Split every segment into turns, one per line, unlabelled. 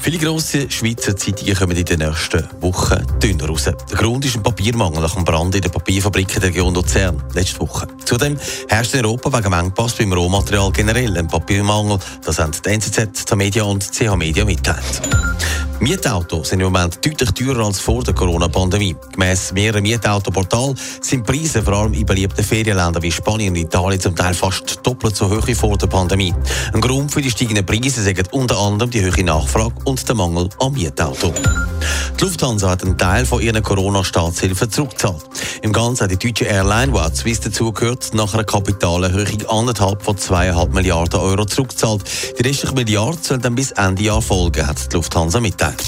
Viele grosse Schweizer Zeitungen kommen in den nächsten Wochen dünner raus. Der Grund ist ein Papiermangel nach dem Brand in der Papierfabrik der Region Luzern letzte Woche. Zudem herrscht in Europa wegen Engpass beim Rohmaterial generell ein Papiermangel. Das haben die NZZ, die Media und CH Media mitteilt. Mietautos sind im Moment deutlich teurer als vor der Corona-Pandemie. Gemäss mehreren Mietautoportalen sind Preise vor allem in beliebten Ferienländern wie Spanien und Italien zum Teil fast doppelt so hoch wie vor der Pandemie. Ein Grund für die steigenden Preise sind unter anderem die hohe Nachfrage und der Mangel an Mietauto. Die Lufthansa hat einen Teil von ihren Corona-Staatshilfen zurückgezahlt. Im Ganzen hat die deutsche Airline, die auch Swiss dazugehört, nach einer Kapitalerhöhung anderthalb von zweieinhalb Milliarden Euro zurückgezahlt. Die restliche Milliarde soll dann bis Ende Jahr folgen, hat die Lufthansa mitteilt.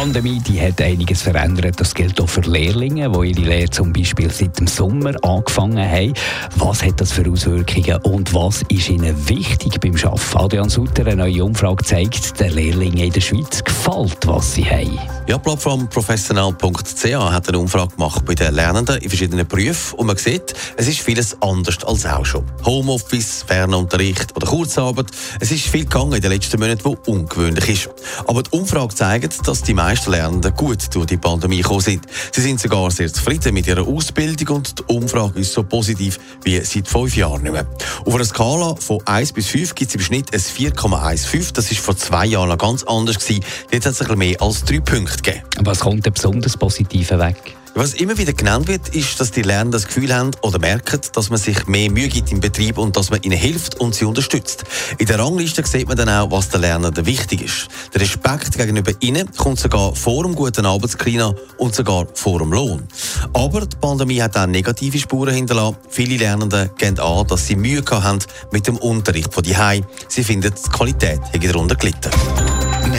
Die Pandemie die hat einiges verändert. Das gilt auch für Lehrlinge, die ihre Lehre zum Beispiel seit dem Sommer angefangen haben. Was hat das für Auswirkungen und was ist ihnen wichtig beim Arbeiten? Adrian Sutter, eine neue Umfrage zeigt, den Lehrlingen in der Schweiz gefällt, was sie haben.
Ja, Plattform professional.ch hat eine Umfrage gemacht bei den Lernenden in verschiedenen Berufen und man sieht, es ist vieles anders als auch schon. Homeoffice, Fernunterricht oder Kurzarbeit, es ist viel gegangen in den letzten Monaten, was ungewöhnlich ist. Aber die Umfrage zeigt, dass die meisten Lernenden gut durch die Pandemie gekommen sind. Sie sind sogar sehr zufrieden mit ihrer Ausbildung und die Umfrage ist so positiv wie seit fünf Jahren nicht mehr. Auf einer Skala von 1 bis 5 gibt es im Schnitt ein 4,15. Das ist vor zwei Jahren ganz anders gewesen. Jetzt hat es ein bisschen mehr als drei Punkte gegeben.
Was kommt denn besonders Positive weg?
Was immer wieder genannt wird, ist, dass die Lernenden das Gefühl haben oder merken, dass man sich mehr Mühe gibt im Betrieb und dass man ihnen hilft und sie unterstützt. In der Rangliste sieht man dann auch, was den Lernenden wichtig ist. Der Respekt gegenüber ihnen kommt sogar vor dem guten Arbeitsklima und sogar vor dem Lohn. Aber die Pandemie hat auch negative Spuren hinterlassen. Viele Lernende gehen an, dass sie Mühe haben mit dem Unterricht von die Sie finden, die Qualität hat darunter gelitten.